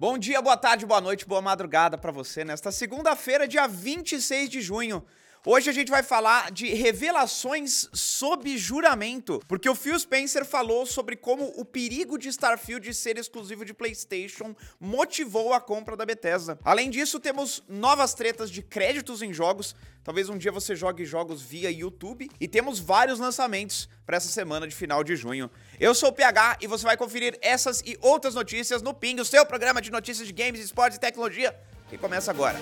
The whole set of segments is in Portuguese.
Bom dia, boa tarde, boa noite, boa madrugada para você nesta segunda-feira, dia 26 de junho. Hoje a gente vai falar de revelações sob juramento, porque o Phil Spencer falou sobre como o perigo de Starfield ser exclusivo de PlayStation motivou a compra da Bethesda. Além disso, temos novas tretas de créditos em jogos. Talvez um dia você jogue jogos via YouTube e temos vários lançamentos para essa semana de final de junho. Eu sou o PH e você vai conferir essas e outras notícias no Ping, o seu programa de notícias de games, esportes e tecnologia, que começa agora.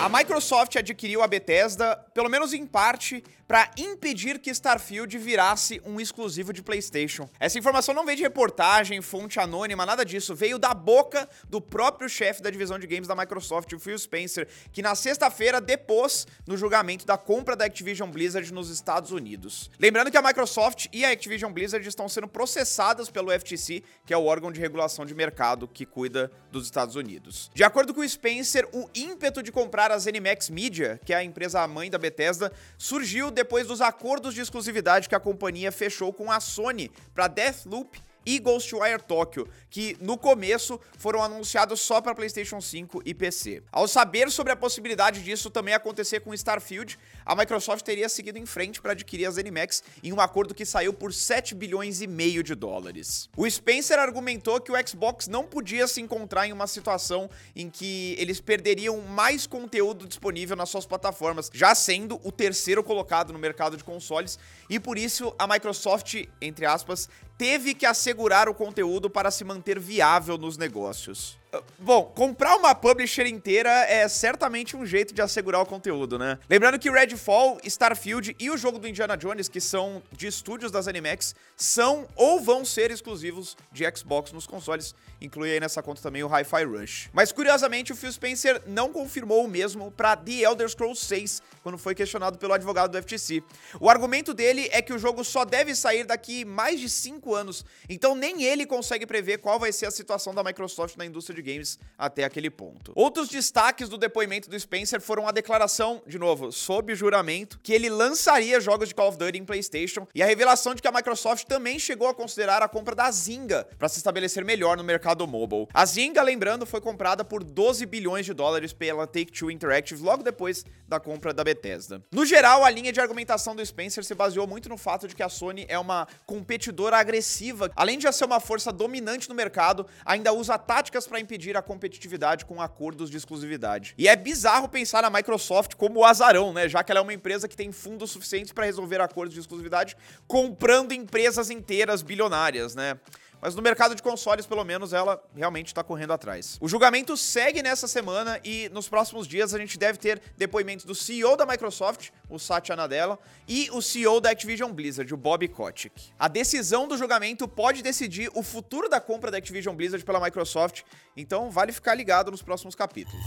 A Microsoft adquiriu a Bethesda, pelo menos em parte, para impedir que Starfield virasse um exclusivo de PlayStation. Essa informação não veio de reportagem, fonte anônima, nada disso. Veio da boca do próprio chefe da divisão de games da Microsoft, o Phil Spencer, que na sexta-feira depôs no julgamento da compra da Activision Blizzard nos Estados Unidos. Lembrando que a Microsoft e a Activision Blizzard estão sendo processadas pelo FTC, que é o órgão de regulação de mercado que cuida dos Estados Unidos. De acordo com o Spencer, o ímpeto de comprar a ZeniMax Media, que é a empresa mãe da Bethesda, surgiu depois dos acordos de exclusividade que a companhia fechou com a Sony para Deathloop e Ghostwire Tokyo, que no começo foram anunciados só para PlayStation 5 e PC. Ao saber sobre a possibilidade disso também acontecer com Starfield, a Microsoft teria seguido em frente para adquirir a ZeniMax em um acordo que saiu por 7 bilhões e meio de dólares. O Spencer argumentou que o Xbox não podia se encontrar em uma situação em que eles perderiam mais conteúdo disponível nas suas plataformas, já sendo o terceiro colocado no mercado de consoles, e por isso a Microsoft, entre aspas, teve que assegurar o conteúdo para se manter viável nos negócios. Bom, comprar uma publisher inteira é certamente um jeito de assegurar o conteúdo, né? Lembrando que Redfall, Starfield e o jogo do Indiana Jones, que são de estúdios das Animax, são ou vão ser exclusivos de Xbox nos consoles. Inclui aí nessa conta também o Hi-Fi Rush. Mas curiosamente, o Phil Spencer não confirmou o mesmo para The Elder Scrolls 6, quando foi questionado pelo advogado do FTC. O argumento dele é que o jogo só deve sair daqui mais de 5 anos, então nem ele consegue prever qual vai ser a situação da Microsoft na indústria de games até aquele ponto. Outros destaques do depoimento do Spencer foram a declaração, de novo, sob juramento, que ele lançaria jogos de Call of Duty em PlayStation e a revelação de que a Microsoft também chegou a considerar a compra da Zynga para se estabelecer melhor no mercado mobile. A Zynga, lembrando, foi comprada por 12 bilhões de dólares pela Take-Two Interactive logo depois da compra da Bethesda. No geral, a linha de argumentação do Spencer se baseou muito no fato de que a Sony é uma competidora agressiva, além de já ser uma força dominante no mercado, ainda usa táticas para impedir a competitividade com acordos de exclusividade. E é bizarro pensar na Microsoft como o azarão, né? Já que ela é uma empresa que tem fundos suficientes para resolver acordos de exclusividade comprando empresas inteiras bilionárias, né? Mas no mercado de consoles, pelo menos, ela realmente está correndo atrás. O julgamento segue nessa semana e nos próximos dias a gente deve ter depoimentos do CEO da Microsoft, o Satya Nadella, e o CEO da Activision Blizzard, o Bob Kotick. A decisão do julgamento pode decidir o futuro da compra da Activision Blizzard pela Microsoft, então vale ficar ligado nos próximos capítulos.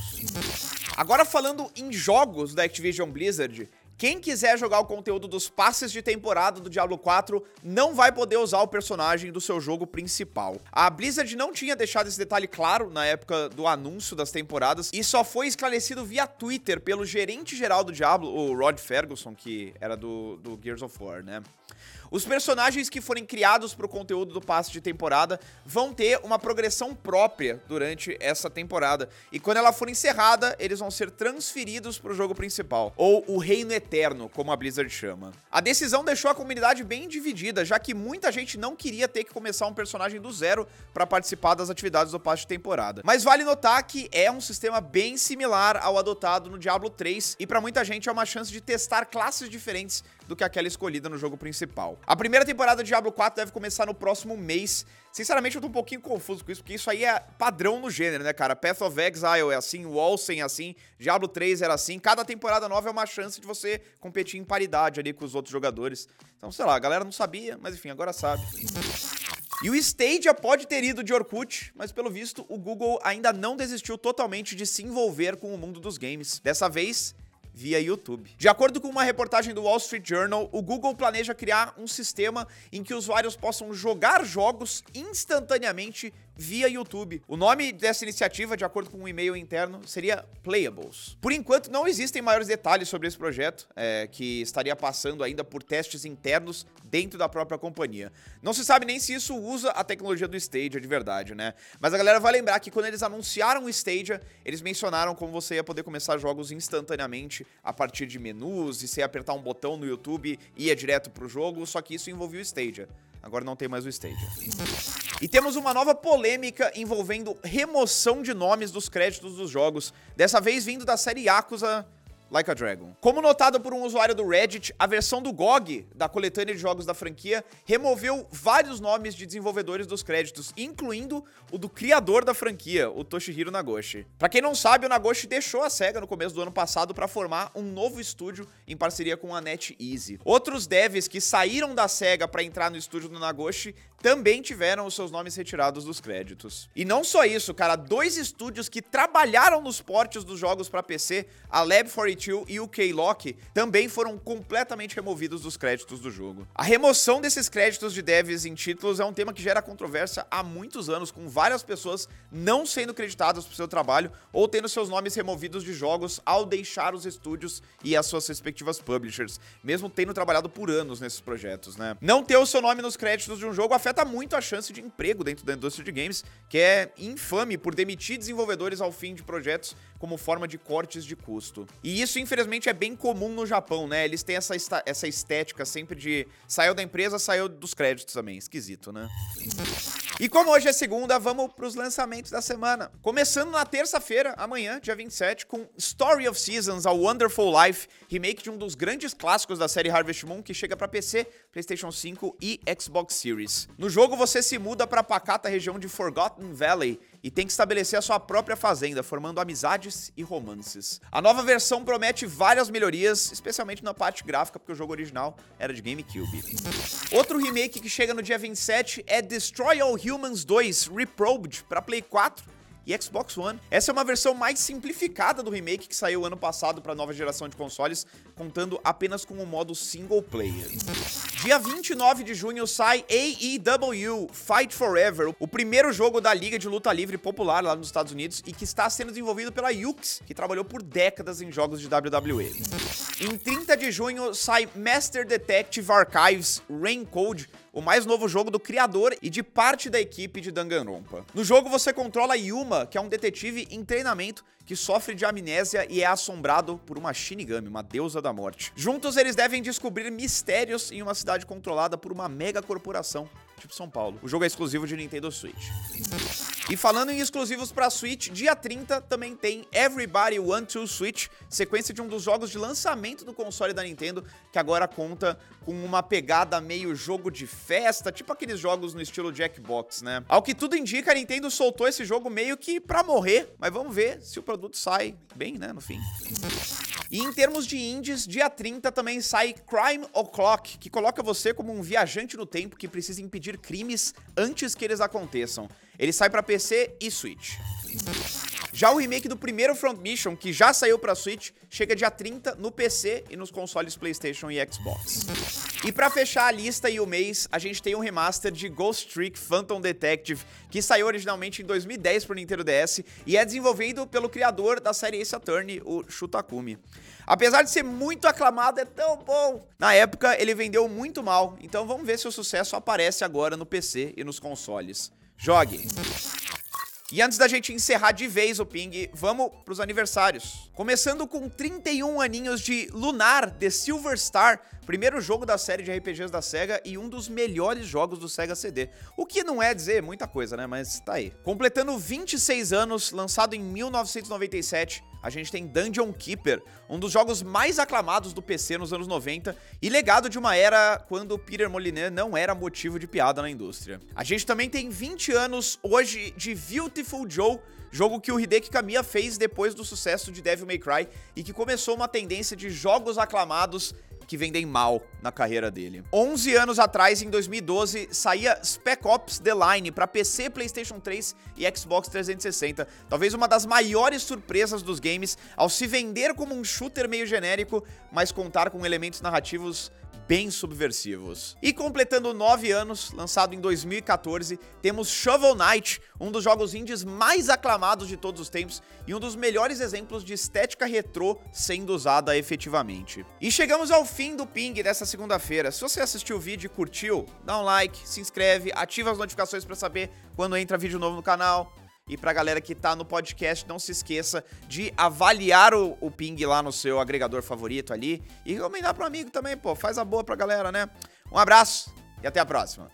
Agora falando em jogos da Activision Blizzard, quem quiser jogar o conteúdo dos passes de temporada do Diablo 4 não vai poder usar o personagem do seu jogo principal. A Blizzard não tinha deixado esse detalhe claro na época do anúncio das temporadas e só foi esclarecido via Twitter pelo gerente geral do Diablo, o Rod Ferguson, que era do, do Gears of War, né? Os personagens que forem criados para o conteúdo do passe de temporada vão ter uma progressão própria durante essa temporada. E quando ela for encerrada, eles vão ser transferidos para o jogo principal, ou o Reino Eterno, como a Blizzard chama. A decisão deixou a comunidade bem dividida, já que muita gente não queria ter que começar um personagem do zero para participar das atividades do passe de temporada. Mas vale notar que é um sistema bem similar ao adotado no Diablo 3 e para muita gente é uma chance de testar classes diferentes do que aquela escolhida no jogo principal. A primeira temporada de Diablo 4 deve começar no próximo mês. Sinceramente, eu tô um pouquinho confuso com isso, porque isso aí é padrão no gênero, né, cara? Path of Exile é assim, Walsen é assim, Diablo 3 era assim. Cada temporada nova é uma chance de você competir em paridade ali com os outros jogadores. Então, sei lá, a galera não sabia, mas enfim, agora sabe. E o Stadia pode ter ido de Orkut, mas pelo visto o Google ainda não desistiu totalmente de se envolver com o mundo dos games. Dessa vez, via YouTube. De acordo com uma reportagem do Wall Street Journal, o Google planeja criar um sistema em que usuários possam jogar jogos instantaneamente via YouTube. O nome dessa iniciativa, de acordo com um e-mail interno, seria Playables. Por enquanto, não existem maiores detalhes sobre esse projeto, é, que estaria passando ainda por testes internos dentro da própria companhia. Não se sabe nem se isso usa a tecnologia do Stadia de verdade, né? Mas a galera vai lembrar que quando eles anunciaram o Stadia, eles mencionaram como você ia poder começar jogos instantaneamente a partir de menus e se apertar um botão no YouTube ia direto pro jogo, só que isso envolvia o Stadia. Agora não tem mais o Stadia. E temos uma nova polêmica envolvendo remoção de nomes dos créditos dos jogos, dessa vez vindo da série Yakuza Like a Dragon. Como notado por um usuário do Reddit, a versão do GOG, da coletânea de jogos da franquia, removeu vários nomes de desenvolvedores dos créditos, incluindo o do criador da franquia, o Toshihiro Nagoshi. Para quem não sabe, o Nagoshi deixou a SEGA no começo do ano passado para formar um novo estúdio em parceria com a NetEase. Outros devs que saíram da SEGA para entrar no estúdio do Nagoshi também tiveram os seus nomes retirados dos créditos. E não só isso, cara, dois estúdios que trabalharam nos portes dos jogos para PC, a Lab 42 e o K-Lock, também foram completamente removidos dos créditos do jogo. A remoção desses créditos de devs em títulos é um tema que gera controvérsia há muitos anos, com várias pessoas não sendo creditadas por seu trabalho ou tendo seus nomes removidos de jogos ao deixar os estúdios e as suas respectivas publishers, mesmo tendo trabalhado por anos nesses projetos, né? Não ter o seu nome nos créditos de um jogo afeta muito a chance de emprego dentro da indústria de games, que é infame por demitir desenvolvedores ao fim de projetos como forma de cortes de custo. E isso, infelizmente, é bem comum no Japão, né? Eles têm essa, essa estética sempre de saiu da empresa, saiu dos créditos também. Esquisito, né? E como hoje é segunda, vamos para os lançamentos da semana. Começando na terça-feira, amanhã, dia 27, com Story of Seasons, A Wonderful Life, remake de um dos grandes clássicos da série Harvest Moon, que chega para PC, PlayStation 5 e Xbox Series. No jogo, você se muda para a pacata região de Forgotten Valley e tem que estabelecer a sua própria fazenda, formando amizades e romances. A nova versão promete várias melhorias, especialmente na parte gráfica, porque o jogo original era de GameCube. Outro remake que chega no dia 27 é Destroy All Humans 2 Reprobed para Play 4 e Xbox One. Essa é uma versão mais simplificada do remake que saiu ano passado para a nova geração de consoles, contando apenas com o modo single player. Dia 29 de junho sai AEW Fight Forever, o primeiro jogo da liga de luta livre popular lá nos Estados Unidos e que está sendo desenvolvido pela Yux, que trabalhou por décadas em jogos de WWE. Em 30 de junho sai Master Detective Archives Rain Code, o mais novo jogo do criador e de parte da equipe de Danganronpa. No jogo você controla Yuma, que é um detetive em treinamento que sofre de amnésia e é assombrado por uma Shinigami, uma deusa da morte. Juntos eles devem descobrir mistérios em uma cidade controlada por uma mega corporação tipo São Paulo. O jogo é exclusivo de Nintendo Switch. E falando em exclusivos para Switch, dia 30 também tem Everybody Want to Switch, sequência de um dos jogos de lançamento do console da Nintendo, que agora conta com uma pegada meio jogo de festa, tipo aqueles jogos no estilo Jackbox, né? Ao que tudo indica, a Nintendo soltou esse jogo meio que pra morrer, mas vamos ver se o produto sai bem, né, no fim. E em termos de indies, dia 30 também sai Crime O'Clock, que coloca você como um viajante no tempo que precisa impedir crimes antes que eles aconteçam. Ele sai para PC e Switch. Já o remake do primeiro Front Mission, que já saiu para Switch, chega dia 30 no PC e nos consoles PlayStation e Xbox. E para fechar a lista e o mês, a gente tem um remaster de Ghost Trick Phantom Detective, que saiu originalmente em 2010 para Nintendo DS e é desenvolvido pelo criador da série Ace Attorney, o Shutakumi. Apesar de ser muito aclamado, é tão bom. Na época, ele vendeu muito mal, então vamos ver se o sucesso aparece agora no PC e nos consoles. Jogue! E antes da gente encerrar de vez o ping, vamos pros aniversários. Começando com 31 aninhos de Lunar The Silver Star, primeiro jogo da série de RPGs da SEGA e um dos melhores jogos do SEGA CD. O que não é dizer muita coisa, né? Mas tá aí. Completando 26 anos, lançado em 1997, a gente tem Dungeon Keeper, um dos jogos mais aclamados do PC nos anos 90 e legado de uma era quando Peter Molyneux não era motivo de piada na indústria. A gente também tem 20 anos hoje de Beautiful Joe, jogo que o Hideki Kamiya fez depois do sucesso de Devil May Cry e que começou uma tendência de jogos aclamados que vendem mal na carreira dele. 11 anos atrás, em 2012, saía Spec Ops The Line para PC, PlayStation 3 e Xbox 360. Talvez uma das maiores surpresas dos games ao se vender como um shooter meio genérico, mas contar com elementos narrativos bem subversivos. E completando 9 anos, lançado em 2014, temos Shovel Knight, um dos jogos indies mais aclamados de todos os tempos e um dos melhores exemplos de estética retrô sendo usada efetivamente. E chegamos ao fim do ping dessa segunda-feira. Se você assistiu o vídeo e curtiu, dá um like, se inscreve, ativa as notificações para saber quando entra vídeo novo no canal. E pra galera que tá no podcast, não se esqueça de avaliar o, o ping lá no seu agregador favorito ali. E recomendar pro amigo também, pô. Faz a boa pra galera, né? Um abraço e até a próxima.